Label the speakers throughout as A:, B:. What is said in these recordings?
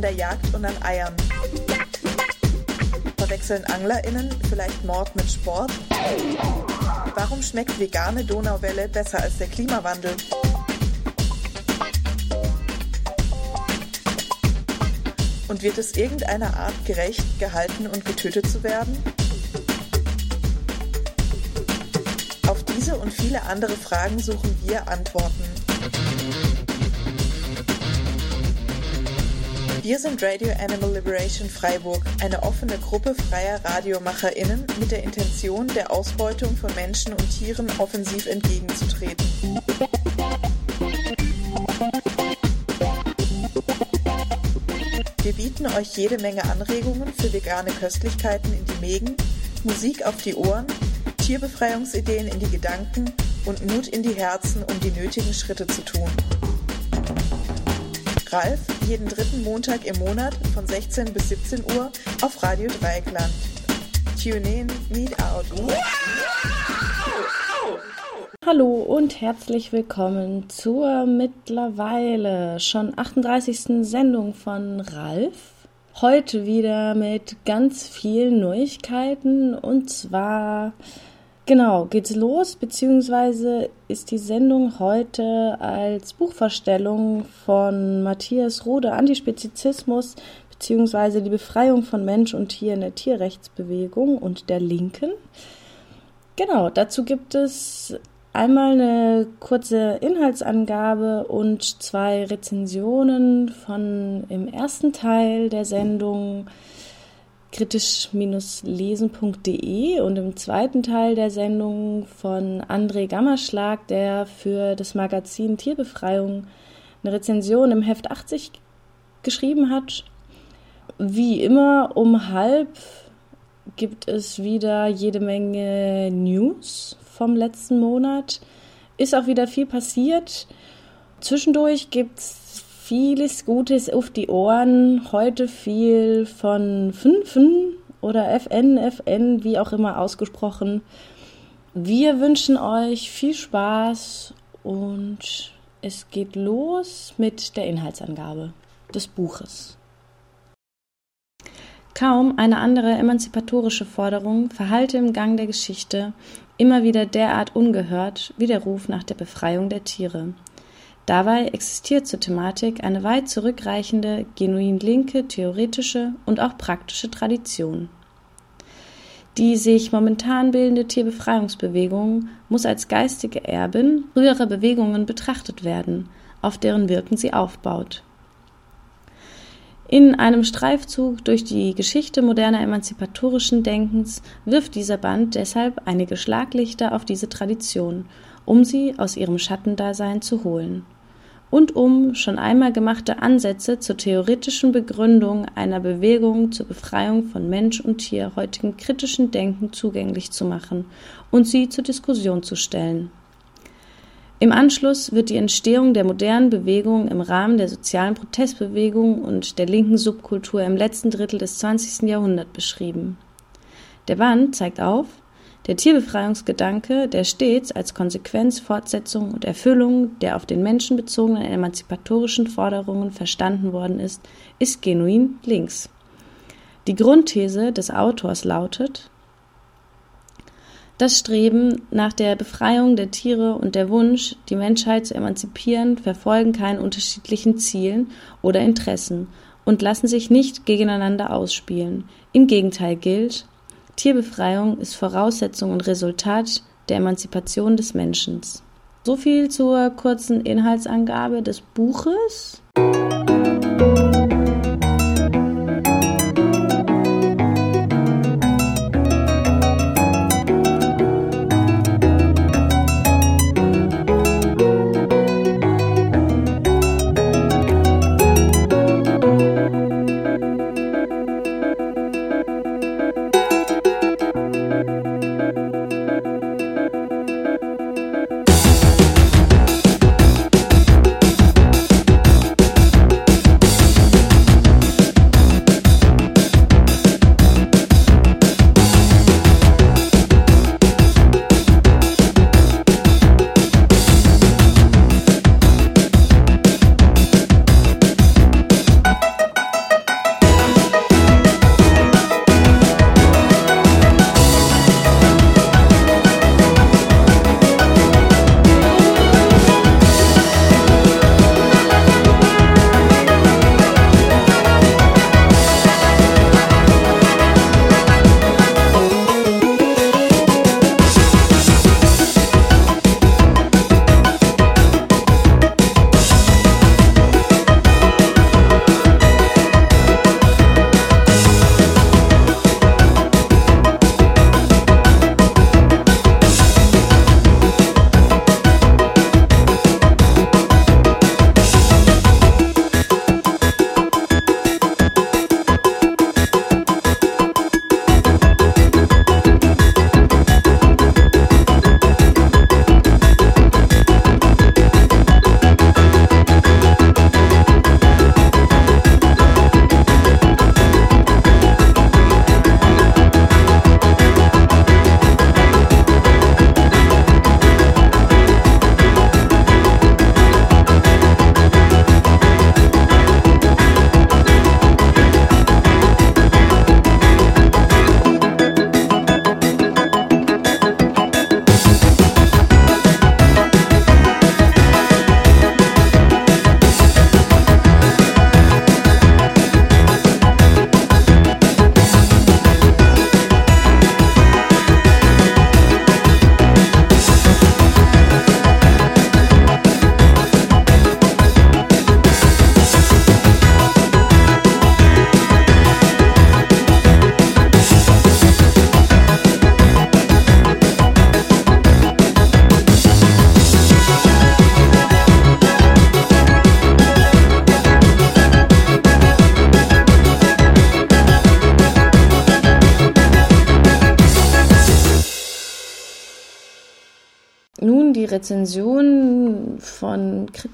A: an der Jagd und an Eiern? Verwechseln AnglerInnen vielleicht Mord mit Sport? Warum schmeckt vegane Donauwelle besser als der Klimawandel? Und wird es irgendeiner Art gerecht, gehalten und getötet zu werden? Auf diese und viele andere Fragen suchen wir Antworten. Wir sind Radio Animal Liberation Freiburg, eine offene Gruppe freier RadiomacherInnen mit der Intention, der Ausbeutung von Menschen und Tieren offensiv entgegenzutreten. Wir bieten euch jede Menge Anregungen für vegane Köstlichkeiten in die Mägen, Musik auf die Ohren, Tierbefreiungsideen in die Gedanken und Mut in die Herzen, um die nötigen Schritte zu tun. Ralf, jeden dritten Montag im Monat von 16 bis 17 Uhr auf Radio Dreieckland. Tune in, meet out.
B: Hallo und herzlich willkommen zur mittlerweile schon 38. Sendung von Ralf. Heute wieder mit ganz vielen Neuigkeiten und zwar genau geht's los, beziehungsweise ist die Sendung heute als Buchvorstellung von Matthias Rode Antispezizismus beziehungsweise die Befreiung von Mensch und Tier in der Tierrechtsbewegung und der Linken. Genau, dazu gibt es Einmal eine kurze Inhaltsangabe und zwei Rezensionen von im ersten Teil der Sendung kritisch-lesen.de und im zweiten Teil der Sendung von André Gammerschlag, der für das Magazin Tierbefreiung eine Rezension im Heft 80 geschrieben hat. Wie immer um halb gibt es wieder jede Menge News vom letzten Monat. Ist auch wieder viel passiert. Zwischendurch gibt es vieles Gutes auf die Ohren. Heute viel von Fünfen oder FN, FN, wie auch immer ausgesprochen. Wir wünschen euch viel Spaß und es geht los mit der Inhaltsangabe des Buches. Kaum eine andere emanzipatorische Forderung verhallte im Gang der Geschichte immer wieder derart ungehört wie der Ruf nach der Befreiung der Tiere. Dabei existiert zur Thematik eine weit zurückreichende, genuin linke, theoretische und auch praktische Tradition. Die sich momentan bildende Tierbefreiungsbewegung muss als geistige Erbin früherer Bewegungen betrachtet werden, auf deren Wirken sie aufbaut. In einem Streifzug durch die Geschichte moderner emanzipatorischen Denkens wirft dieser Band deshalb einige Schlaglichter auf diese Tradition, um sie aus ihrem Schattendasein zu holen und um schon einmal gemachte Ansätze zur theoretischen Begründung einer Bewegung zur Befreiung von Mensch und Tier heutigen kritischen Denken zugänglich zu machen und sie zur Diskussion zu stellen. Im Anschluss wird die Entstehung der modernen Bewegung im Rahmen der sozialen Protestbewegung und der linken Subkultur im letzten Drittel des 20. Jahrhunderts beschrieben. Der Band zeigt auf, der Tierbefreiungsgedanke, der stets als Konsequenz, Fortsetzung und Erfüllung der auf den Menschen bezogenen emanzipatorischen Forderungen verstanden worden ist, ist genuin links. Die Grundthese des Autors lautet, das Streben nach der Befreiung der Tiere und der Wunsch, die Menschheit zu emanzipieren, verfolgen keinen unterschiedlichen Zielen oder Interessen und lassen sich nicht gegeneinander ausspielen. Im Gegenteil gilt, Tierbefreiung ist Voraussetzung und Resultat der Emanzipation des Menschen. So viel zur kurzen Inhaltsangabe des Buches. Rezension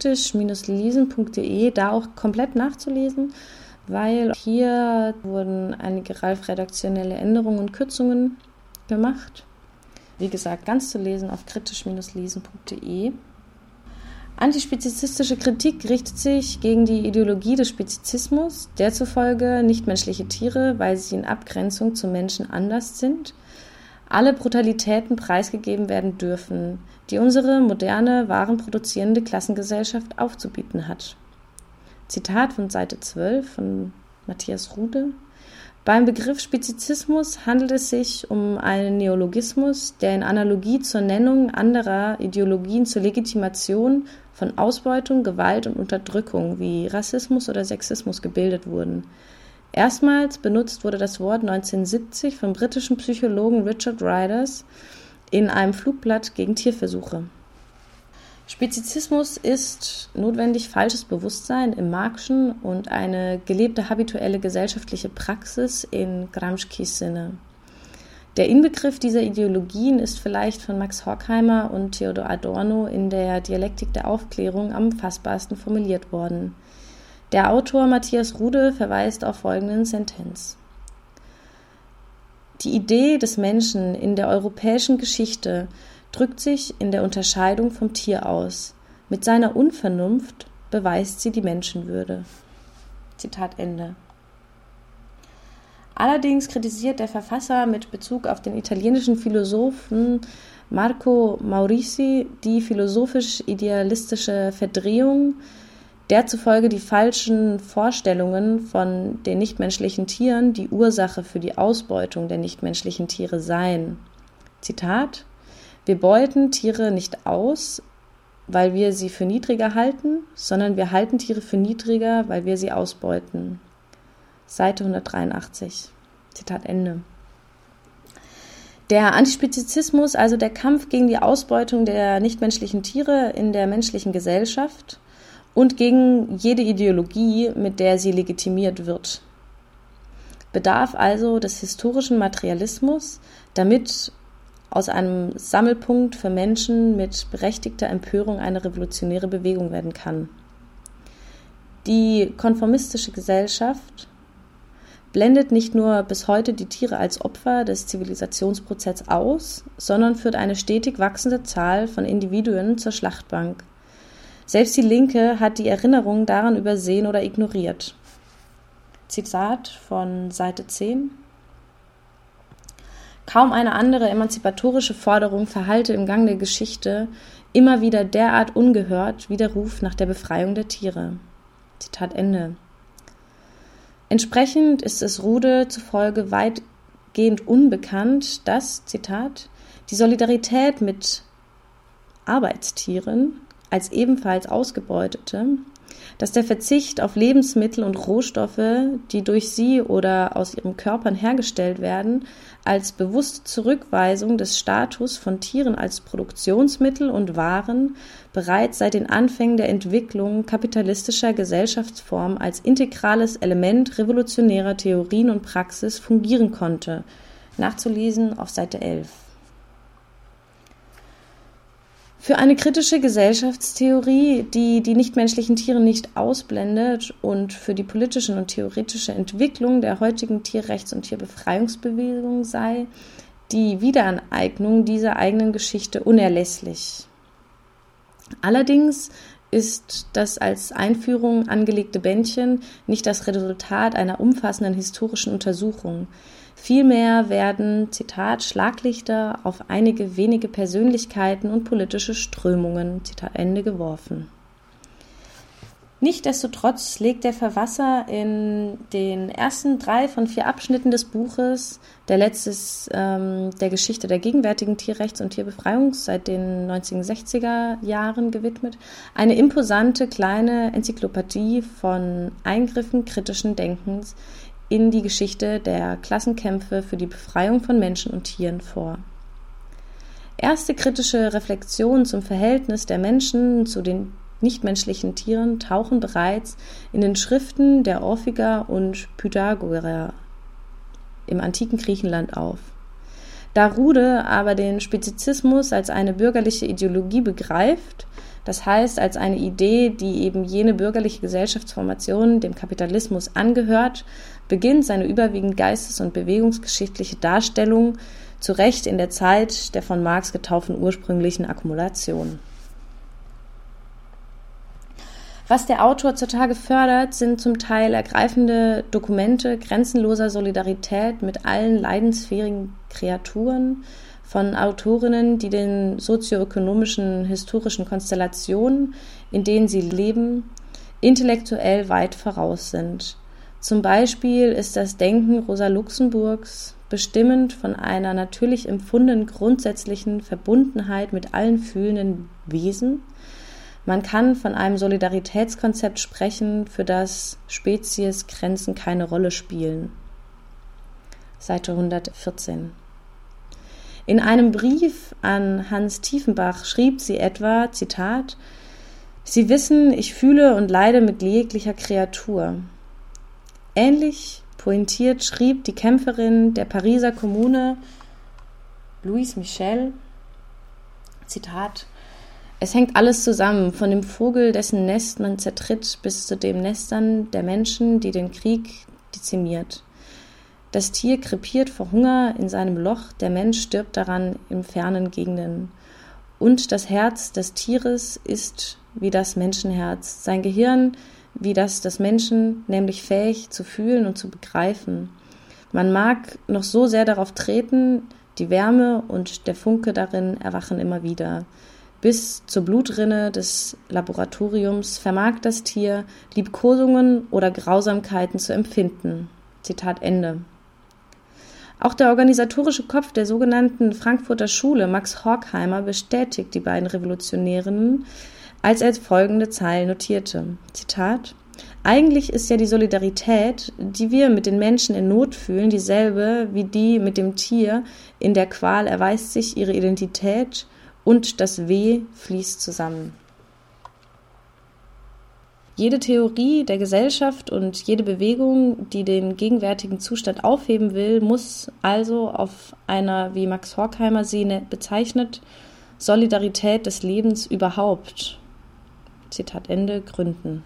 B: von kritisch-lesen.de da auch komplett nachzulesen, weil hier wurden einige Ralf redaktionelle Änderungen und Kürzungen gemacht. Wie gesagt, ganz zu lesen auf kritisch-lesen.de. Antispezizistische Kritik richtet sich gegen die Ideologie des Spezizismus, der zufolge nichtmenschliche Tiere, weil sie in Abgrenzung zum Menschen anders sind, alle Brutalitäten preisgegeben werden dürfen, die unsere moderne, warenproduzierende Klassengesellschaft aufzubieten hat. Zitat von Seite 12 von Matthias Rude. Beim Begriff Spezizismus handelt es sich um einen Neologismus, der in Analogie zur Nennung anderer Ideologien zur Legitimation von Ausbeutung, Gewalt und Unterdrückung wie Rassismus oder Sexismus gebildet wurden. Erstmals benutzt wurde das Wort 1970 vom britischen Psychologen Richard Riders in einem Flugblatt gegen Tierversuche. Spezizismus ist notwendig falsches Bewusstsein im Marxischen und eine gelebte habituelle gesellschaftliche Praxis in Gramscis Sinne. Der Inbegriff dieser Ideologien ist vielleicht von Max Horkheimer und Theodor Adorno in der Dialektik der Aufklärung am fassbarsten formuliert worden. Der Autor Matthias Rude verweist auf folgenden Sentenz. Die Idee des Menschen in der europäischen Geschichte drückt sich in der Unterscheidung vom Tier aus. Mit seiner Unvernunft beweist sie die Menschenwürde. Zitat Ende. Allerdings kritisiert der Verfasser mit Bezug auf den italienischen Philosophen Marco Maurizi die philosophisch-idealistische Verdrehung der zufolge die falschen Vorstellungen von den nichtmenschlichen Tieren die Ursache für die Ausbeutung der nichtmenschlichen Tiere seien. Zitat Wir beuten Tiere nicht aus, weil wir sie für niedriger halten, sondern wir halten Tiere für niedriger, weil wir sie ausbeuten. Seite 183. Zitat Ende. Der Antispezizismus, also der Kampf gegen die Ausbeutung der nichtmenschlichen Tiere in der menschlichen Gesellschaft, und gegen jede Ideologie, mit der sie legitimiert wird. Bedarf also des historischen Materialismus, damit aus einem Sammelpunkt für Menschen mit berechtigter Empörung eine revolutionäre Bewegung werden kann. Die konformistische Gesellschaft blendet nicht nur bis heute die Tiere als Opfer des Zivilisationsprozesses aus, sondern führt eine stetig wachsende Zahl von Individuen zur Schlachtbank. Selbst die Linke hat die Erinnerung daran übersehen oder ignoriert. Zitat von Seite 10. Kaum eine andere emanzipatorische Forderung verhalte im Gang der Geschichte immer wieder derart ungehört wie der Ruf nach der Befreiung der Tiere. Zitat Ende. Entsprechend ist es Rude zufolge weitgehend unbekannt, dass, Zitat, die Solidarität mit Arbeitstieren als ebenfalls Ausgebeutete, dass der Verzicht auf Lebensmittel und Rohstoffe, die durch sie oder aus ihren Körpern hergestellt werden, als bewusste Zurückweisung des Status von Tieren als Produktionsmittel und Waren bereits seit den Anfängen der Entwicklung kapitalistischer Gesellschaftsformen als integrales Element revolutionärer Theorien und Praxis fungieren konnte. Nachzulesen auf Seite 11. Für eine kritische Gesellschaftstheorie, die die nichtmenschlichen Tiere nicht ausblendet und für die politische und theoretische Entwicklung der heutigen Tierrechts- und Tierbefreiungsbewegung sei die Wiederaneignung dieser eigenen Geschichte unerlässlich. Allerdings ist das als Einführung angelegte Bändchen nicht das Resultat einer umfassenden historischen Untersuchung. Vielmehr werden, Zitat, Schlaglichter auf einige wenige Persönlichkeiten und politische Strömungen, Zitat Ende, geworfen. Nichtsdestotrotz legt der Verfasser in den ersten drei von vier Abschnitten des Buches, der letztes ähm, der Geschichte der gegenwärtigen Tierrechts- und Tierbefreiung seit den 1960er Jahren gewidmet, eine imposante kleine Enzyklopädie von Eingriffen kritischen Denkens in die Geschichte der Klassenkämpfe für die Befreiung von Menschen und Tieren vor. Erste kritische Reflexionen zum Verhältnis der Menschen zu den nichtmenschlichen Tieren tauchen bereits in den Schriften der Orphiker und Pythagoreer im antiken Griechenland auf. Da Rude aber den Spezizismus als eine bürgerliche Ideologie begreift, das heißt als eine Idee, die eben jene bürgerliche Gesellschaftsformation dem Kapitalismus angehört, beginnt seine überwiegend geistes- und bewegungsgeschichtliche Darstellung zu Recht in der Zeit der von Marx getauften ursprünglichen Akkumulation. Was der Autor zutage fördert, sind zum Teil ergreifende Dokumente grenzenloser Solidarität mit allen leidensfähigen Kreaturen von Autorinnen, die den sozioökonomischen, historischen Konstellationen, in denen sie leben, intellektuell weit voraus sind. Zum Beispiel ist das Denken Rosa Luxemburgs bestimmend von einer natürlich empfundenen grundsätzlichen Verbundenheit mit allen fühlenden Wesen, man kann von einem Solidaritätskonzept sprechen, für das Speziesgrenzen keine Rolle spielen. Seite 114. In einem Brief an Hans Tiefenbach schrieb sie etwa, Zitat, Sie wissen, ich fühle und leide mit jeglicher Kreatur. Ähnlich pointiert schrieb die Kämpferin der Pariser Kommune Louise Michel, Zitat, es hängt alles zusammen, von dem Vogel, dessen Nest man zertritt, bis zu den Nestern der Menschen, die den Krieg dezimiert. Das Tier krepiert vor Hunger in seinem Loch, der Mensch stirbt daran in fernen Gegenden. Und das Herz des Tieres ist wie das Menschenherz, sein Gehirn wie das des Menschen, nämlich fähig zu fühlen und zu begreifen. Man mag noch so sehr darauf treten, die Wärme und der Funke darin erwachen immer wieder. Bis zur Blutrinne des Laboratoriums vermag das Tier Liebkosungen oder Grausamkeiten zu empfinden. Zitat Ende. Auch der organisatorische Kopf der sogenannten Frankfurter Schule, Max Horkheimer, bestätigt die beiden Revolutionärinnen, als er folgende Zeilen notierte. Zitat eigentlich ist ja die Solidarität, die wir mit den Menschen in Not fühlen, dieselbe wie die mit dem Tier. In der Qual erweist sich ihre Identität und das W fließt zusammen. Jede Theorie der Gesellschaft und jede Bewegung, die den gegenwärtigen Zustand aufheben will, muss also auf einer, wie Max Horkheimer sie ne-, bezeichnet, Solidarität des Lebens überhaupt, Zitat Ende, gründen.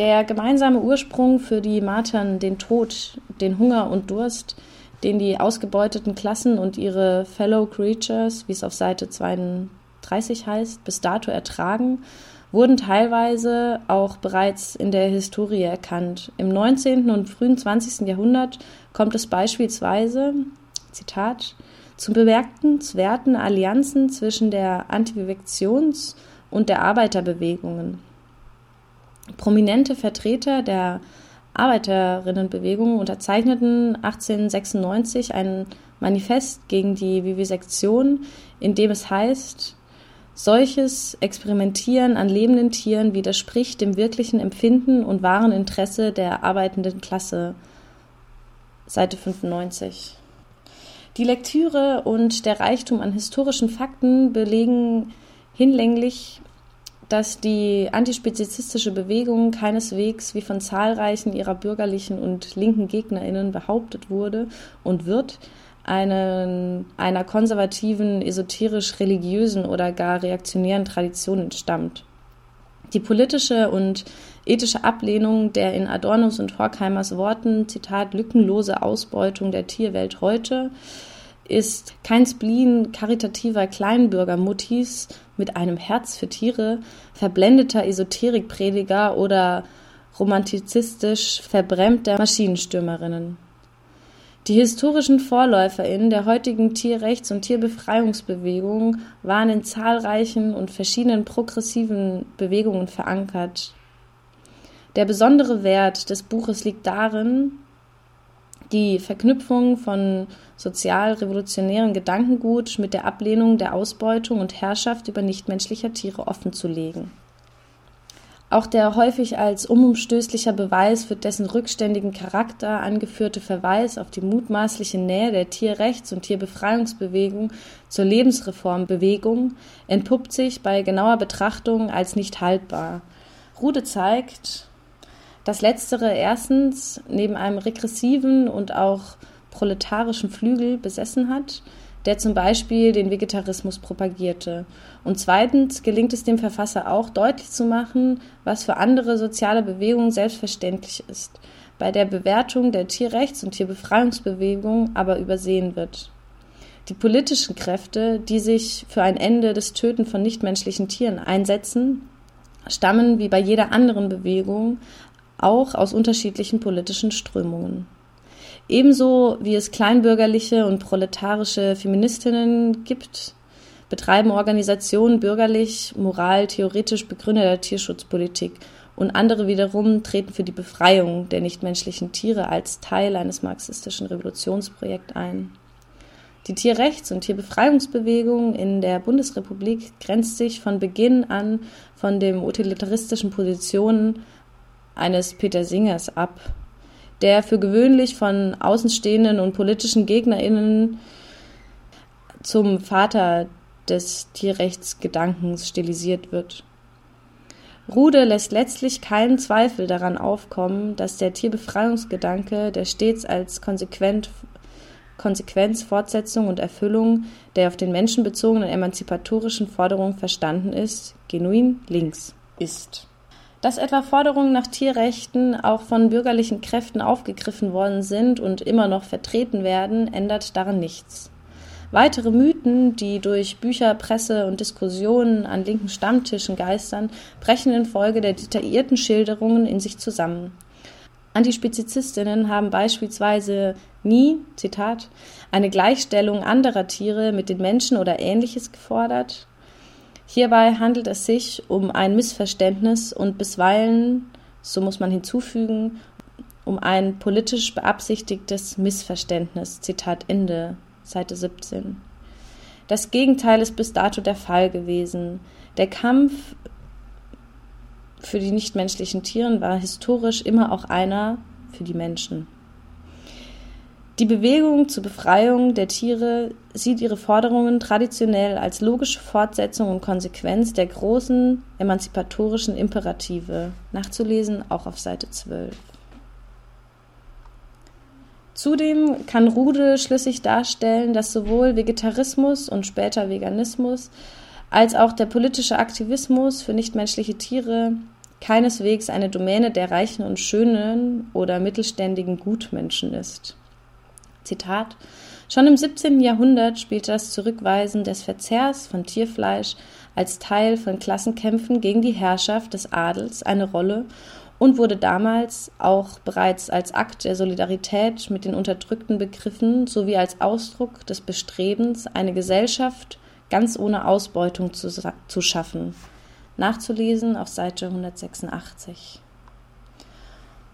B: Der gemeinsame Ursprung für die Martern, den Tod, den Hunger und Durst, den die ausgebeuteten Klassen und ihre Fellow Creatures, wie es auf Seite 32 heißt, bis dato ertragen, wurden teilweise auch bereits in der Historie erkannt. Im 19. und frühen 20. Jahrhundert kommt es beispielsweise, Zitat, zu bemerkenswerten Allianzen zwischen der Antivivektions- und der Arbeiterbewegungen. Prominente Vertreter der Arbeiterinnenbewegung unterzeichneten 1896 ein Manifest gegen die Vivisektion, in dem es heißt, solches Experimentieren an lebenden Tieren widerspricht dem wirklichen Empfinden und wahren Interesse der arbeitenden Klasse. Seite 95. Die Lektüre und der Reichtum an historischen Fakten belegen hinlänglich dass die antispezizistische Bewegung keineswegs wie von zahlreichen ihrer bürgerlichen und linken GegnerInnen behauptet wurde und wird, einen, einer konservativen, esoterisch-religiösen oder gar reaktionären Tradition entstammt. Die politische und ethische Ablehnung der in Adornos und Horkheimers Worten, Zitat, lückenlose Ausbeutung der Tierwelt heute, ist kein Spleen karitativer Kleinbürgermuttis mit einem Herz für Tiere, verblendeter Esoterikprediger oder romantizistisch verbrämter Maschinenstürmerinnen. Die historischen VorläuferInnen der heutigen Tierrechts- und Tierbefreiungsbewegung waren in zahlreichen und verschiedenen progressiven Bewegungen verankert. Der besondere Wert des Buches liegt darin, die Verknüpfung von sozial-revolutionären Gedankengut mit der Ablehnung der Ausbeutung und Herrschaft über nichtmenschlicher Tiere offenzulegen. Auch der häufig als unumstößlicher Beweis für dessen rückständigen Charakter angeführte Verweis auf die mutmaßliche Nähe der Tierrechts- und Tierbefreiungsbewegung zur Lebensreformbewegung entpuppt sich bei genauer Betrachtung als nicht haltbar. Rude zeigt, dass letztere erstens neben einem regressiven und auch proletarischen Flügel besessen hat, der zum Beispiel den Vegetarismus propagierte. Und zweitens gelingt es dem Verfasser auch deutlich zu machen, was für andere soziale Bewegungen selbstverständlich ist, bei der Bewertung der Tierrechts- und Tierbefreiungsbewegung aber übersehen wird. Die politischen Kräfte, die sich für ein Ende des Töten von nichtmenschlichen Tieren einsetzen, stammen wie bei jeder anderen Bewegung auch aus unterschiedlichen politischen Strömungen. Ebenso wie es kleinbürgerliche und proletarische Feministinnen gibt, betreiben Organisationen bürgerlich, moral, theoretisch begründeter Tierschutzpolitik und andere wiederum treten für die Befreiung der nichtmenschlichen Tiere als Teil eines marxistischen Revolutionsprojekts ein. Die Tierrechts- und Tierbefreiungsbewegung in der Bundesrepublik grenzt sich von Beginn an von den utilitaristischen Positionen eines Peter Singers ab der für gewöhnlich von Außenstehenden und politischen GegnerInnen zum Vater des Tierrechtsgedankens stilisiert wird. Rude lässt letztlich keinen Zweifel daran aufkommen, dass der Tierbefreiungsgedanke, der stets als konsequent, Konsequenz, Fortsetzung und Erfüllung der auf den Menschen bezogenen emanzipatorischen Forderungen verstanden ist, genuin links ist. Dass etwa Forderungen nach Tierrechten auch von bürgerlichen Kräften aufgegriffen worden sind und immer noch vertreten werden, ändert daran nichts. Weitere Mythen, die durch Bücher, Presse und Diskussionen an linken Stammtischen geistern, brechen infolge der detaillierten Schilderungen in sich zusammen. Antispezizistinnen haben beispielsweise nie, Zitat, eine Gleichstellung anderer Tiere mit den Menschen oder ähnliches gefordert, Hierbei handelt es sich um ein Missverständnis und bisweilen, so muss man hinzufügen, um ein politisch beabsichtigtes Missverständnis. Zitat Ende, Seite 17. Das Gegenteil ist bis dato der Fall gewesen. Der Kampf für die nichtmenschlichen Tiere war historisch immer auch einer für die Menschen. Die Bewegung zur Befreiung der Tiere sieht ihre Forderungen traditionell als logische Fortsetzung und Konsequenz der großen emanzipatorischen Imperative, nachzulesen auch auf Seite 12. Zudem kann Rude schlüssig darstellen, dass sowohl Vegetarismus und später Veganismus als auch der politische Aktivismus für nichtmenschliche Tiere keineswegs eine Domäne der reichen und schönen oder mittelständigen Gutmenschen ist. Zitat Schon im 17. Jahrhundert spielte das Zurückweisen des Verzehrs von Tierfleisch als Teil von Klassenkämpfen gegen die Herrschaft des Adels eine Rolle und wurde damals auch bereits als Akt der Solidarität mit den Unterdrückten begriffen sowie als Ausdruck des Bestrebens, eine Gesellschaft ganz ohne Ausbeutung zu, zu schaffen. Nachzulesen auf Seite 186.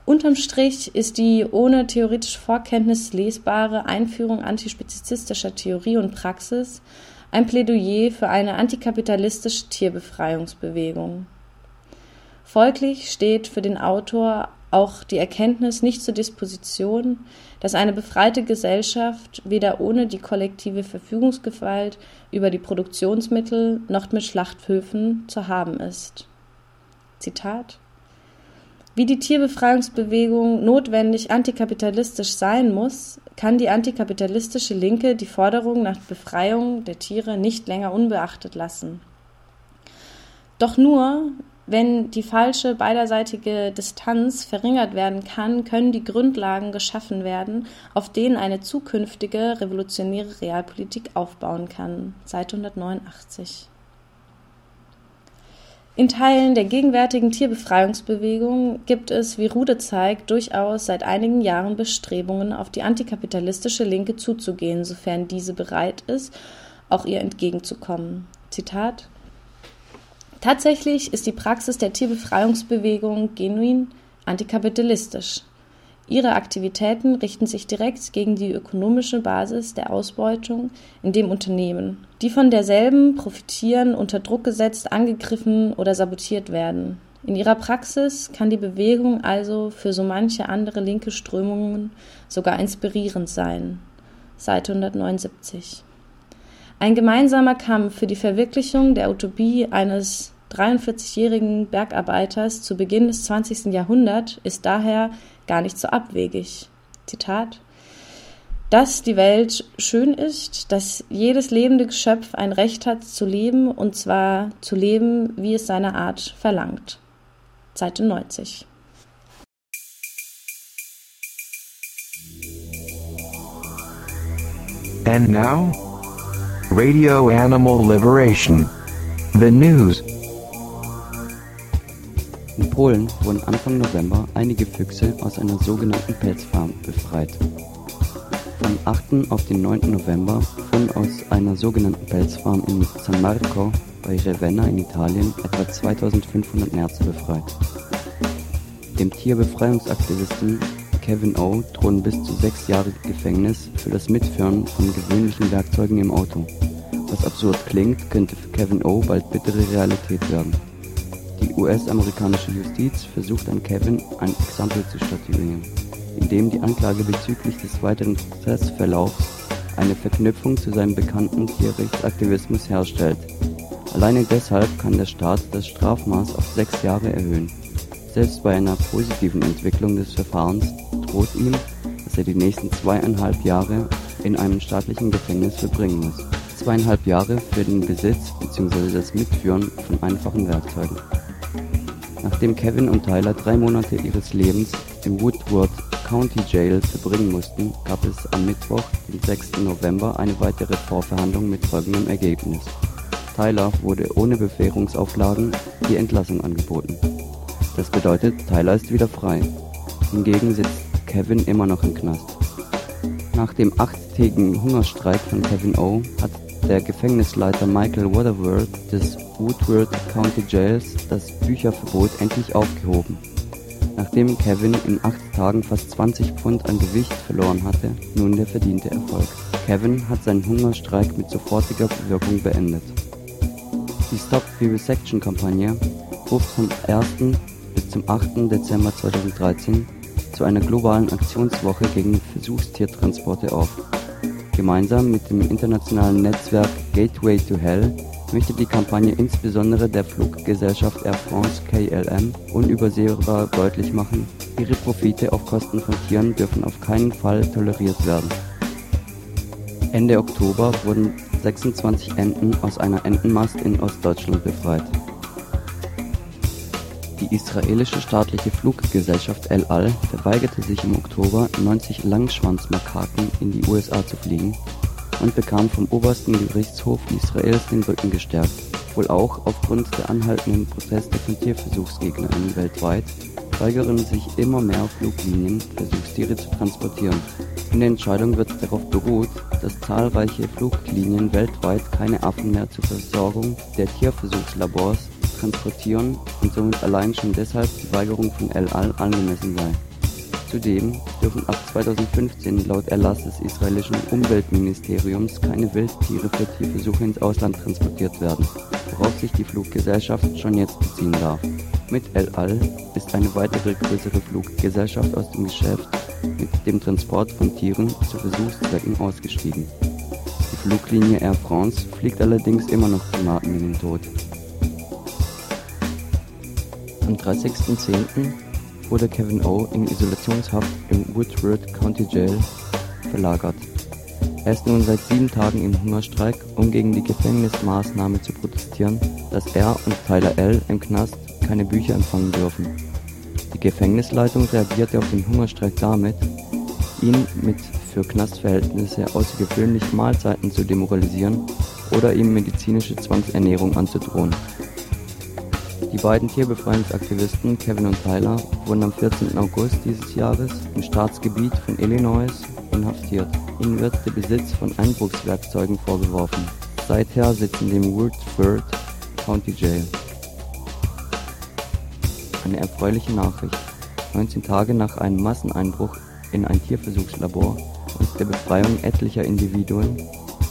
B: Unterm Strich ist die ohne theoretische Vorkenntnis lesbare Einführung antispezizistischer Theorie und Praxis ein Plädoyer für eine antikapitalistische Tierbefreiungsbewegung. Folglich steht für den Autor auch die Erkenntnis nicht zur Disposition, dass eine befreite Gesellschaft weder ohne die kollektive Verfügungsgewalt über die Produktionsmittel noch mit Schlachthöfen zu haben ist. Zitat wie die Tierbefreiungsbewegung notwendig antikapitalistisch sein muss, kann die antikapitalistische Linke die Forderung nach Befreiung der Tiere nicht länger unbeachtet lassen. Doch nur, wenn die falsche beiderseitige Distanz verringert werden kann, können die Grundlagen geschaffen werden, auf denen eine zukünftige revolutionäre Realpolitik aufbauen kann. Seite 189. In Teilen der gegenwärtigen Tierbefreiungsbewegung gibt es, wie Rude zeigt, durchaus seit einigen Jahren Bestrebungen, auf die antikapitalistische Linke zuzugehen, sofern diese bereit ist, auch ihr entgegenzukommen. Zitat Tatsächlich ist die Praxis der Tierbefreiungsbewegung genuin antikapitalistisch. Ihre Aktivitäten richten sich direkt gegen die ökonomische Basis der Ausbeutung in dem Unternehmen. Die von derselben profitieren, unter Druck gesetzt, angegriffen oder sabotiert werden. In ihrer Praxis kann die Bewegung also für so manche andere linke Strömungen sogar inspirierend sein. Seite 179. Ein gemeinsamer Kampf für die Verwirklichung der Utopie eines 43-jährigen Bergarbeiters zu Beginn des 20. Jahrhunderts ist daher gar nicht so abwegig. Zitat dass die Welt schön ist, dass jedes lebende Geschöpf ein Recht hat zu leben, und zwar zu leben, wie es seine Art verlangt. Seite 90.
C: And now? Radio Animal Liberation. The News.
D: In Polen wurden Anfang November einige Füchse aus einer sogenannten Pelzfarm befreit. Vom 8. auf den 9. November wurden aus einer sogenannten Pelzfarm in San Marco bei Ravenna in Italien etwa 2500 Nerze befreit. Dem Tierbefreiungsaktivisten Kevin O. drohen bis zu sechs Jahre Gefängnis für das Mitführen von gewöhnlichen Werkzeugen im Auto. Was absurd klingt, könnte für Kevin O. bald bittere Realität werden. Die US-amerikanische Justiz versucht an Kevin ein Exempel zu statuieren, indem die Anklage bezüglich des weiteren Prozessverlaufs eine Verknüpfung zu seinem bekannten Tierrechtsaktivismus herstellt. Alleine deshalb kann der Staat das Strafmaß auf sechs Jahre erhöhen. Selbst bei einer positiven Entwicklung des Verfahrens droht ihm, dass er die nächsten zweieinhalb Jahre in einem staatlichen Gefängnis verbringen muss. Zweieinhalb Jahre für den Besitz bzw. das Mitführen von einfachen Werkzeugen. Nachdem Kevin und Tyler drei Monate ihres Lebens im Woodward County Jail verbringen mussten, gab es am Mittwoch, den 6. November, eine weitere Vorverhandlung mit folgendem Ergebnis. Tyler wurde ohne Bewährungsauflagen die Entlassung angeboten. Das bedeutet, Tyler ist wieder frei. Hingegen sitzt Kevin immer noch im Knast. Nach dem achttägigen Hungerstreik von Kevin O. hat der Gefängnisleiter Michael Waterworth des Woodward County Jails das Bücherverbot endlich aufgehoben, nachdem Kevin in acht Tagen fast 20 Pfund an Gewicht verloren hatte, nun der verdiente Erfolg. Kevin hat seinen Hungerstreik mit sofortiger Wirkung beendet. Die Stop Vivisection Kampagne ruft vom 1. bis zum 8. Dezember 2013 zu einer globalen Aktionswoche gegen Versuchstiertransporte auf. Gemeinsam mit dem internationalen Netzwerk Gateway to Hell möchte die Kampagne insbesondere der Fluggesellschaft Air France KLM unübersehbar deutlich machen, ihre Profite auf Kosten von Tieren dürfen auf keinen Fall toleriert werden. Ende Oktober wurden 26 Enten aus einer Entenmast in Ostdeutschland befreit. Die israelische staatliche Fluggesellschaft El Al verweigerte sich im Oktober, 90 Langschwanzmakaken in die USA zu fliegen und bekam vom obersten Gerichtshof Israels den Rücken gestärkt, wohl auch aufgrund der anhaltenden Proteste von TierversuchsgegnerInnen weltweit weigern sich immer mehr Fluglinien, Versuchstiere zu transportieren. In der Entscheidung wird darauf beruht, dass zahlreiche Fluglinien weltweit keine Affen mehr zur Versorgung der Tierversuchslabors transportieren und somit allein schon deshalb die Weigerung von El Al angemessen sei. Zudem dürfen ab 2015 laut Erlass des israelischen Umweltministeriums keine Wildtiere für Tierversuche ins Ausland transportiert werden, worauf sich die Fluggesellschaft schon jetzt beziehen darf. Mit El Al ist eine weitere größere Fluggesellschaft aus dem Geschäft mit dem Transport von Tieren zu Versuchszwecken ausgestiegen. Die Fluglinie Air France fliegt allerdings immer noch Primaten in den Tod. Am 30.10. wurde Kevin O. in Isolationshaft im Woodward County Jail verlagert. Er ist nun seit sieben Tagen im Hungerstreik, um gegen die Gefängnismaßnahme zu protestieren, dass er und Tyler L. im Knast keine Bücher empfangen dürfen. Die Gefängnisleitung reagierte auf den Hungerstreik damit, ihn mit für Knastverhältnisse außergewöhnlichen Mahlzeiten zu demoralisieren oder ihm medizinische Zwangsernährung anzudrohen. Die beiden Tierbefreiungsaktivisten Kevin und Tyler wurden am 14. August dieses Jahres im Staatsgebiet von Illinois inhaftiert. Ihnen wird der Besitz von Einbruchswerkzeugen vorgeworfen. Seither sitzen sie im Woodford County Jail. Eine erfreuliche Nachricht. 19 Tage nach einem Masseneinbruch in ein Tierversuchslabor und der Befreiung etlicher Individuen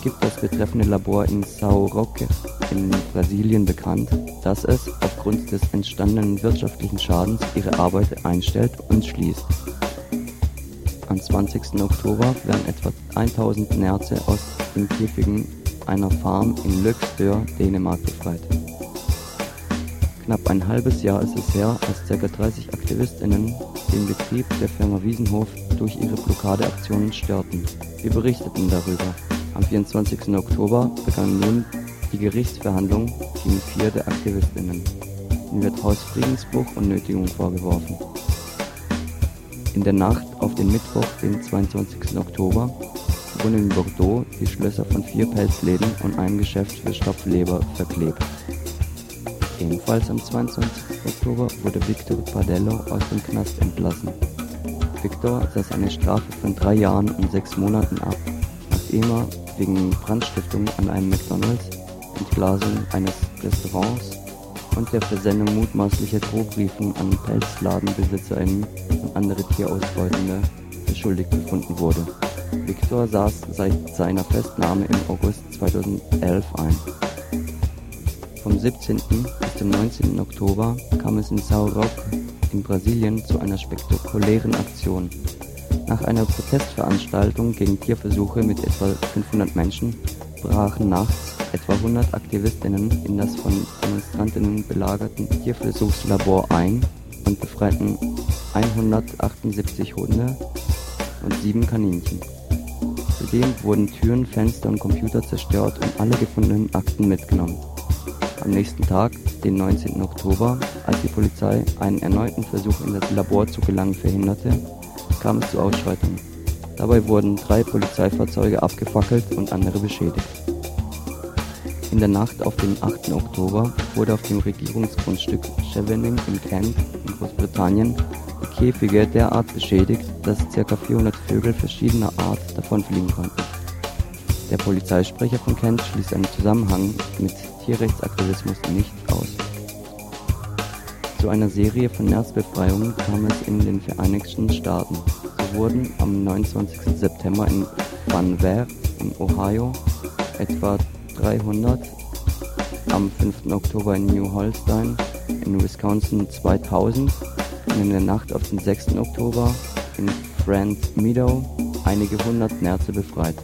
D: gibt das betreffende Labor in São Roque in Brasilien bekannt, dass es aufgrund des entstandenen wirtschaftlichen Schadens ihre Arbeit einstellt und schließt. Am 20. Oktober werden etwa 1000 Nerze aus den Käfigen einer Farm in Løgstør, Dänemark befreit. Knapp ein halbes Jahr ist es her, als ca. 30 AktivistInnen den Betrieb der Firma Wiesenhof durch ihre Blockadeaktionen störten. Wir berichteten darüber. Am 24. Oktober begann nun die Gerichtsverhandlung gegen vier der AktivistInnen. Ihnen wird Hausfriedensbruch und Nötigung vorgeworfen. In der Nacht auf den Mittwoch, den 22. Oktober, wurden in Bordeaux die Schlösser von vier Pelzläden und einem Geschäft für Stopfleber verklebt. Ebenfalls am 22. Oktober wurde Victor Padello aus dem Knast entlassen. Victor saß eine Strafe von drei Jahren und sechs Monaten ab, nachdem er wegen Brandstiftung an einem McDonalds, Entglasung eines Restaurants und der Versendung mutmaßlicher Drohbriefen an PelzladenbesitzerInnen und andere Tierausbeutende beschuldigt befunden wurde. Victor saß seit seiner Festnahme im August 2011 ein. Vom 17. bis zum 19. Oktober kam es in São Roque in Brasilien zu einer spektakulären Aktion. Nach einer Protestveranstaltung gegen Tierversuche mit etwa 500 Menschen brachen nachts etwa 100 Aktivistinnen in das von Demonstrantinnen belagerten Tierversuchslabor ein und befreiten 178 Hunde und sieben Kaninchen. Zudem wurden Türen, Fenster und Computer zerstört und alle gefundenen Akten mitgenommen. Am nächsten Tag, den 19. Oktober, als die Polizei einen erneuten Versuch in das Labor zu gelangen verhinderte, kam es zu Ausschreitungen. Dabei wurden drei Polizeifahrzeuge abgefackelt und andere beschädigt. In der Nacht auf den 8. Oktober wurde auf dem Regierungsgrundstück Chevening in Kent in Großbritannien die Käfige derart beschädigt, dass ca. 400 Vögel verschiedener Art davonfliegen konnten. Der Polizeisprecher von Kent schließt einen Zusammenhang mit Tierrechtsaktivismus nicht. Zu einer Serie von Nerzbefreiungen kam es in den Vereinigten Staaten. So wurden am 29. September in Van Wert in Ohio etwa 300, am 5. Oktober in New Holstein in Wisconsin 2000 und in der Nacht auf den 6. Oktober in Friend Meadow einige hundert Nerze befreit.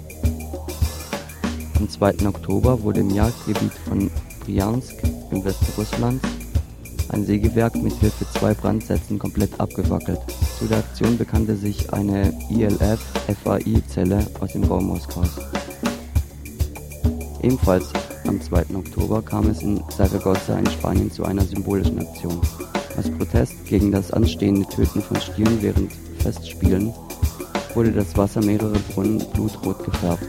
D: Am 2. Oktober wurde im Jagdgebiet von Briansk im Westrussland ein Sägewerk mit Hilfe zwei Brandsätzen komplett abgefackelt. Zu der Aktion bekannte sich eine ILF-FAI-Zelle aus dem Raum Moskaus. Ebenfalls am 2. Oktober kam es in Saragossa in Spanien zu einer symbolischen Aktion. Als Protest gegen das anstehende Töten von Stieren während Festspielen wurde das Wasser mehrerer Brunnen blutrot gefärbt.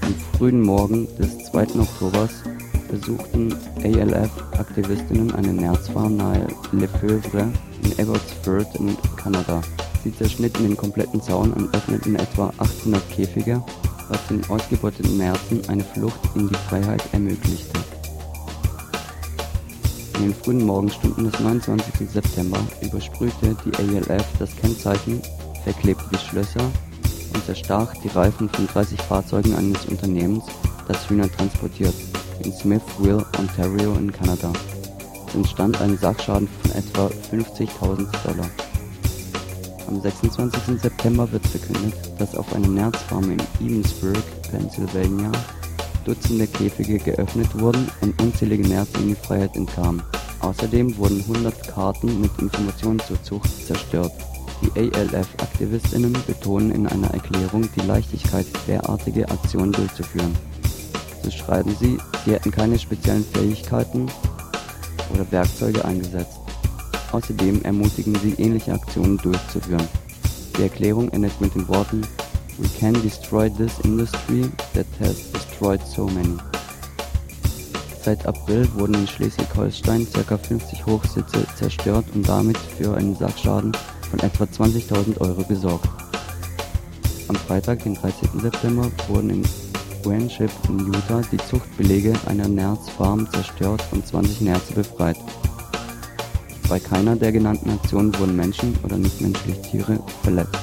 D: Am frühen Morgen des 2. Oktobers besuchten ALF-Aktivistinnen eine Nerzfarm nahe Lefebvre in Abbotsford in Kanada. Sie zerschnitten den kompletten Zaun und öffneten etwa 800 Käfige, was den ausgebeuteten Nerzen eine Flucht in die Freiheit ermöglichte. In den frühen Morgenstunden des 29. September übersprühte die ALF das Kennzeichen, verklebte die Schlösser und zerstach die Reifen von 30 Fahrzeugen eines Unternehmens, das Hühner transportiert, in Smithville, Ontario in Kanada. Es entstand ein Sachschaden von etwa 50.000 Dollar. Am 26. September wird verkündet, dass auf einer Nerzfarm in Ebensburg, Pennsylvania, Dutzende Käfige geöffnet wurden und unzählige Nerze in die Freiheit entkamen. Außerdem wurden 100 Karten mit Informationen zur Zucht zerstört. Die ALF-AktivistInnen betonen in einer Erklärung die Leichtigkeit, derartige Aktionen durchzuführen. So schreiben sie, sie hätten keine speziellen Fähigkeiten, oder Werkzeuge eingesetzt. Außerdem ermutigen sie, ähnliche Aktionen durchzuführen. Die Erklärung endet mit den Worten We can destroy this industry that has destroyed so many. Seit April wurden in Schleswig-Holstein ca. 50 Hochsitze zerstört und damit für einen Sachschaden von etwa 20.000 Euro gesorgt. Am Freitag, den 13. September, wurden in Friendship in Utah die Zuchtbelege einer Nerz-Farm zerstört und 20 Nerze befreit. Bei keiner der genannten Aktionen wurden Menschen oder nichtmenschliche Tiere verletzt.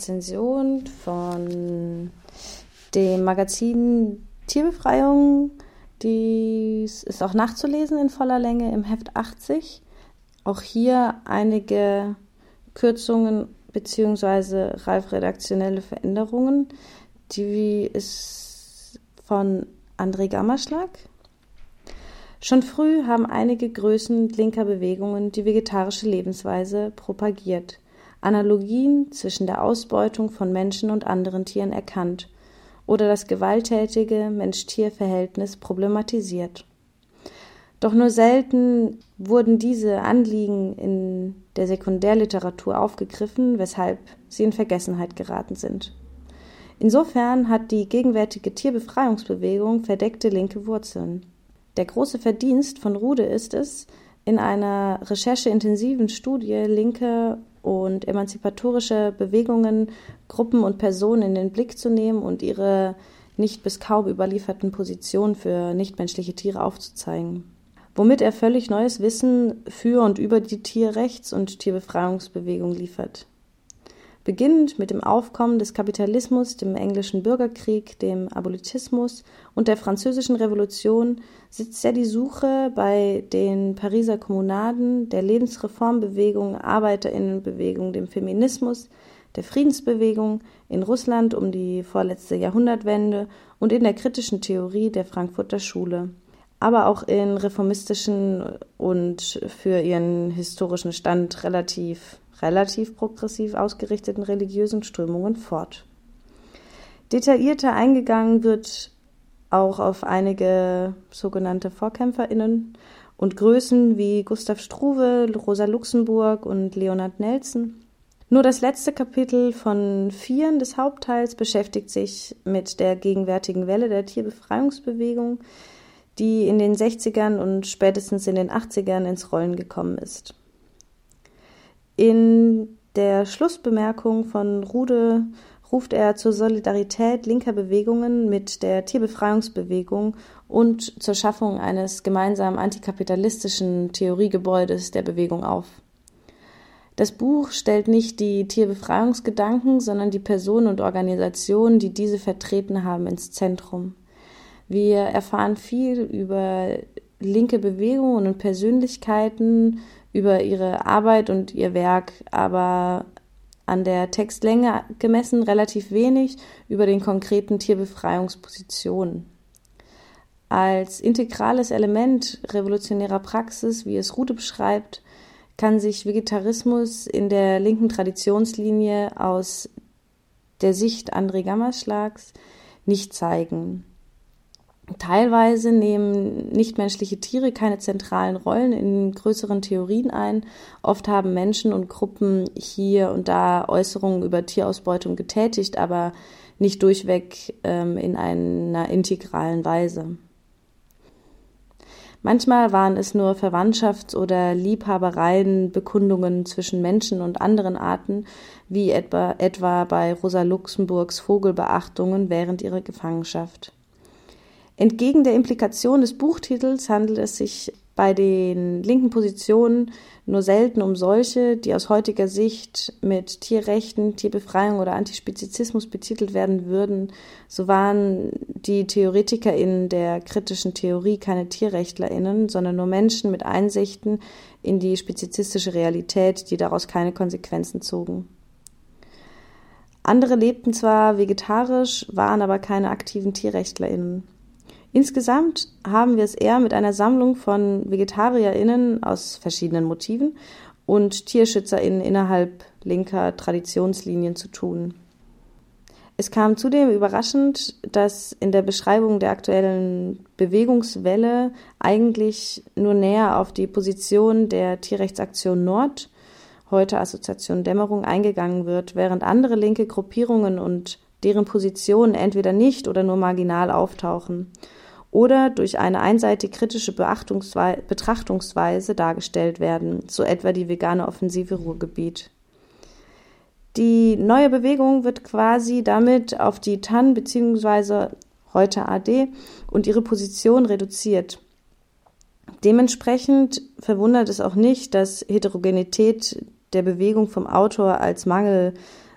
B: Rezension von dem Magazin Tierbefreiung. Dies ist auch nachzulesen in voller Länge im Heft 80. Auch hier einige Kürzungen bzw. reif-redaktionelle Veränderungen. Die ist von André Gammerschlag. Schon früh haben einige Größen linker Bewegungen die vegetarische Lebensweise propagiert, Analogien zwischen der Ausbeutung von Menschen und anderen Tieren erkannt oder das gewalttätige Mensch-Tier-Verhältnis problematisiert. Doch nur selten wurden diese Anliegen in der Sekundärliteratur aufgegriffen, weshalb sie in Vergessenheit geraten sind. Insofern hat die gegenwärtige Tierbefreiungsbewegung verdeckte linke Wurzeln. Der große Verdienst von Rude ist es, in einer rechercheintensiven Studie linke und emanzipatorische Bewegungen, Gruppen und Personen in den Blick zu nehmen und ihre nicht bis kaum überlieferten Positionen für nichtmenschliche Tiere aufzuzeigen. Womit er völlig neues Wissen für und über die Tierrechts- und Tierbefreiungsbewegung liefert. Beginnend mit dem Aufkommen des Kapitalismus, dem englischen Bürgerkrieg, dem Abolitismus und der französischen Revolution sitzt er die Suche bei den Pariser Kommunaden, der Lebensreformbewegung, Arbeiterinnenbewegung, dem Feminismus, der Friedensbewegung in Russland um die vorletzte Jahrhundertwende und in der kritischen Theorie der Frankfurter Schule, aber auch in reformistischen und für ihren historischen Stand relativ relativ progressiv ausgerichteten religiösen Strömungen fort. Detaillierter eingegangen wird auch auf einige sogenannte Vorkämpferinnen und Größen wie Gustav Struve, Rosa Luxemburg und Leonard Nelson. Nur das letzte Kapitel von Vieren des Hauptteils beschäftigt sich mit der gegenwärtigen Welle der Tierbefreiungsbewegung, die in den 60ern und spätestens in den 80ern ins Rollen gekommen ist. In der Schlussbemerkung von Rude ruft er zur Solidarität linker Bewegungen mit der Tierbefreiungsbewegung und zur Schaffung eines gemeinsamen antikapitalistischen Theoriegebäudes der Bewegung auf. Das Buch stellt nicht die Tierbefreiungsgedanken, sondern die Personen und Organisationen, die diese vertreten haben, ins Zentrum. Wir erfahren viel über linke Bewegungen und Persönlichkeiten, über ihre Arbeit und ihr Werk, aber an der Textlänge gemessen relativ wenig über den konkreten Tierbefreiungspositionen. Als integrales Element revolutionärer Praxis, wie es Rute beschreibt, kann sich Vegetarismus in der linken Traditionslinie aus der Sicht André Gammerschlags nicht zeigen. Teilweise nehmen nichtmenschliche Tiere keine zentralen Rollen in größeren Theorien ein. Oft haben Menschen und Gruppen hier und da Äußerungen über Tierausbeutung getätigt, aber nicht durchweg ähm, in einer integralen Weise. Manchmal waren es nur Verwandtschafts- oder Liebhabereien, zwischen Menschen und anderen Arten, wie etwa, etwa bei Rosa Luxemburgs Vogelbeachtungen während ihrer Gefangenschaft. Entgegen der Implikation des Buchtitels handelt es sich bei den linken Positionen nur selten um solche, die aus heutiger Sicht mit Tierrechten, Tierbefreiung oder Antispezizismus betitelt werden würden. So waren die TheoretikerInnen der kritischen Theorie keine TierrechtlerInnen, sondern nur Menschen mit Einsichten in die spezizistische Realität, die daraus keine Konsequenzen zogen. Andere lebten zwar vegetarisch, waren aber keine aktiven TierrechtlerInnen. Insgesamt haben wir es eher mit einer Sammlung von VegetarierInnen aus verschiedenen Motiven und TierschützerInnen innerhalb linker Traditionslinien zu tun. Es kam zudem überraschend, dass in der Beschreibung der aktuellen Bewegungswelle eigentlich nur näher auf die Position der Tierrechtsaktion Nord, heute Assoziation Dämmerung, eingegangen wird, während andere linke Gruppierungen und deren Positionen entweder nicht oder nur marginal auftauchen oder durch eine einseitig kritische Betrachtungsweise dargestellt werden, so etwa die vegane Offensive Ruhrgebiet. Die neue Bewegung wird quasi damit auf die TAN bzw. heute AD und ihre Position reduziert. Dementsprechend verwundert es auch nicht, dass Heterogenität der Bewegung vom Autor als Mangel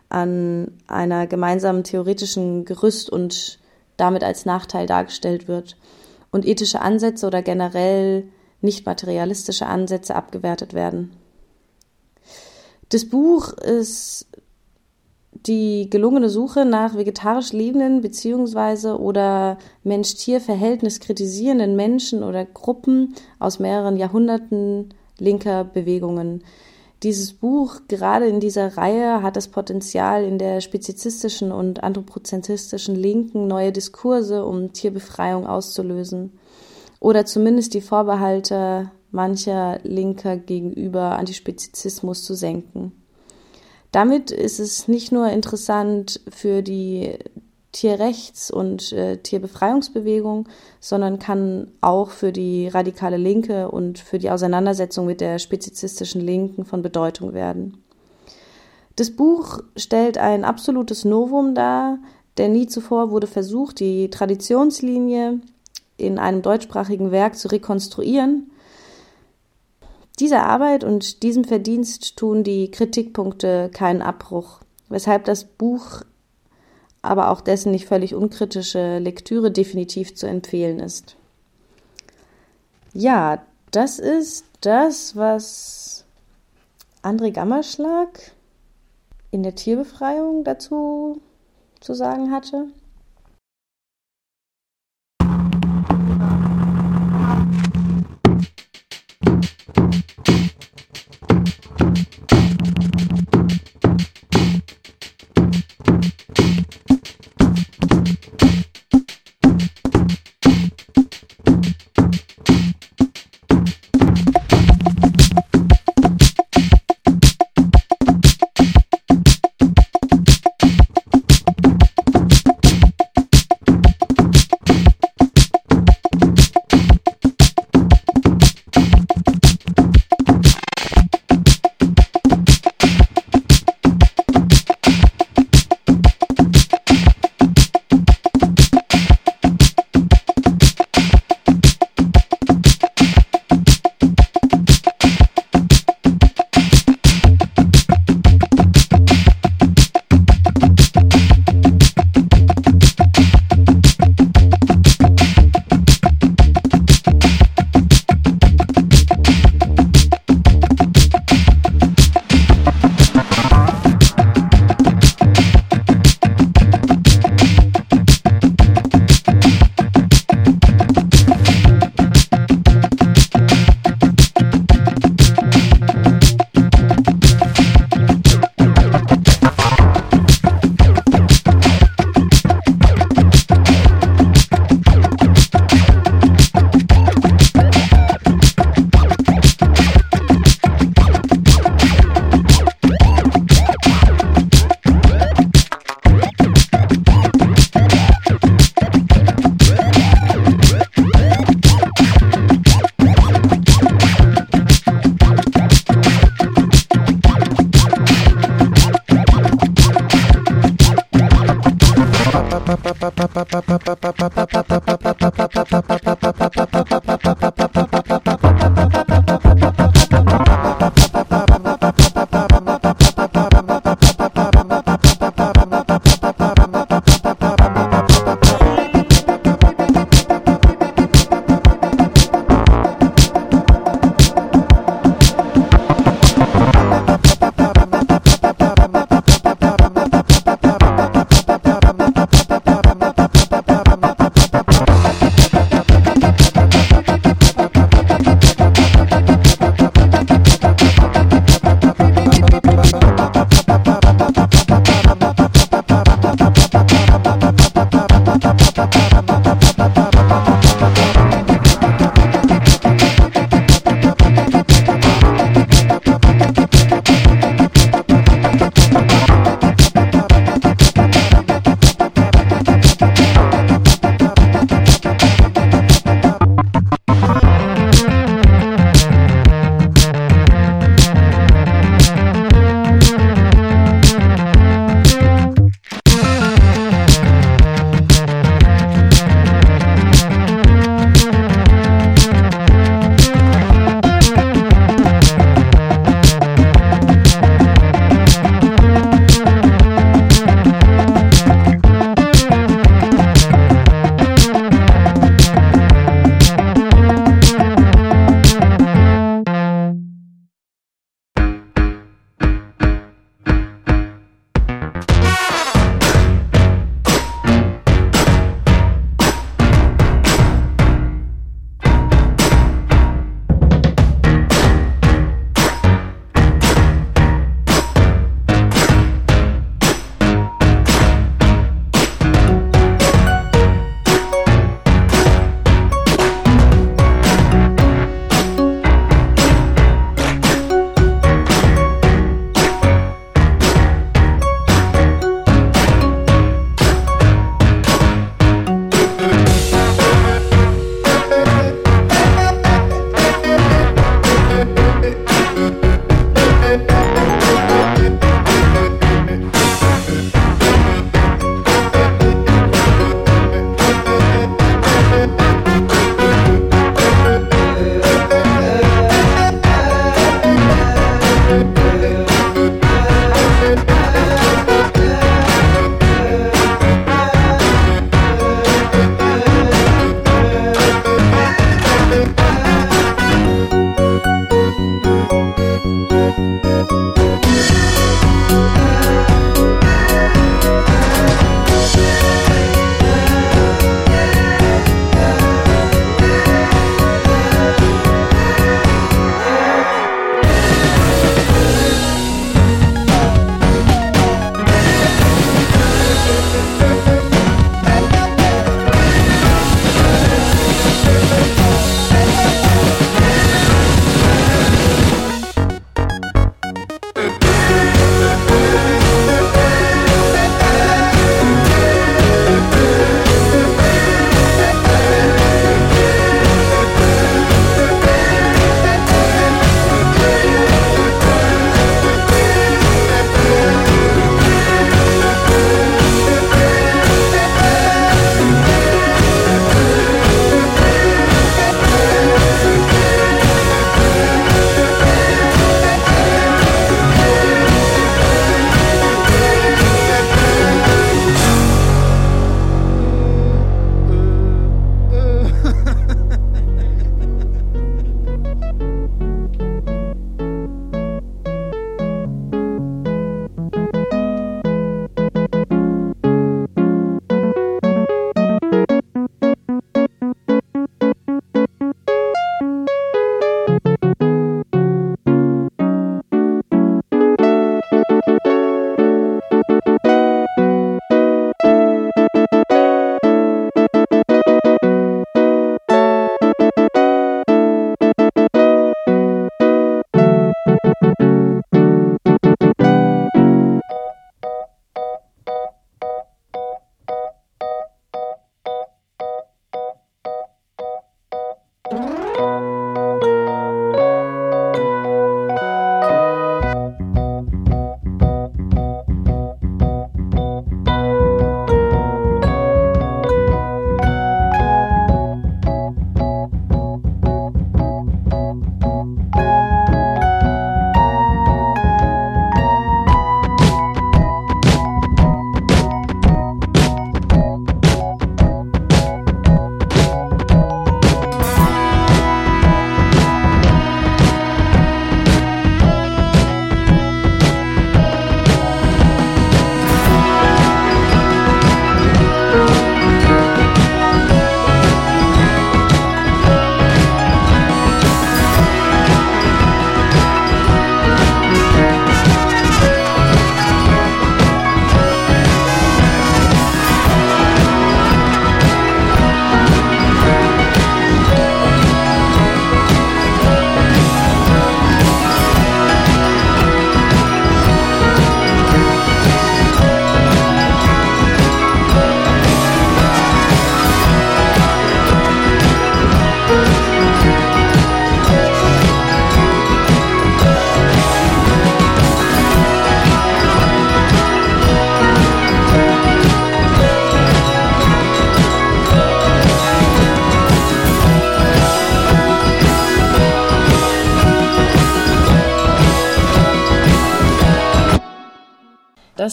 B: an einer gemeinsamen theoretischen Gerüst und damit als Nachteil dargestellt wird und ethische Ansätze oder generell nicht materialistische Ansätze abgewertet werden. Das Buch ist die gelungene Suche nach vegetarisch lebenden beziehungsweise oder Mensch-Tier-Verhältnis kritisierenden Menschen oder Gruppen aus mehreren Jahrhunderten linker Bewegungen. Dieses Buch, gerade in dieser Reihe, hat das Potenzial, in der spezizistischen und anthropozentistischen Linken neue Diskurse um Tierbefreiung auszulösen. Oder zumindest die Vorbehalte mancher Linker gegenüber Antispezizismus zu senken. Damit ist es nicht nur interessant für die Tierrechts- und äh, Tierbefreiungsbewegung, sondern kann auch für die radikale Linke und für die Auseinandersetzung mit der spezizistischen Linken von Bedeutung werden. Das Buch stellt ein absolutes Novum dar, denn nie zuvor wurde versucht, die Traditionslinie in einem deutschsprachigen Werk zu rekonstruieren dieser Arbeit und diesem Verdienst tun die Kritikpunkte keinen Abbruch, weshalb das Buch aber auch dessen nicht völlig unkritische Lektüre definitiv zu empfehlen ist. Ja, das ist das, was André Gammerschlag in der Tierbefreiung dazu zu sagen hatte.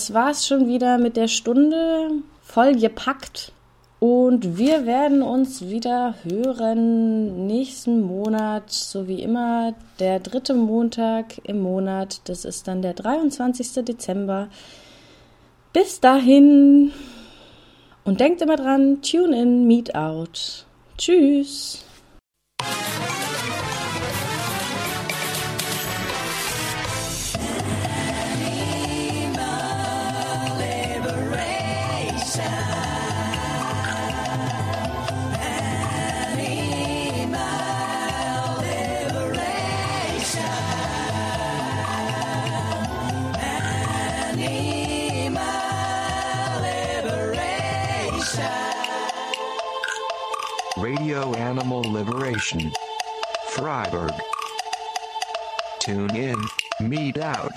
B: Das war's schon wieder mit der Stunde. Voll gepackt. Und wir werden uns wieder hören nächsten Monat, so wie immer, der dritte Montag im Monat. Das ist dann der 23. Dezember. Bis dahin. Und denkt immer dran, tune in, meet out. Tschüss.
C: Radio Animal Liberation. Freiburg. Tune in, meet out.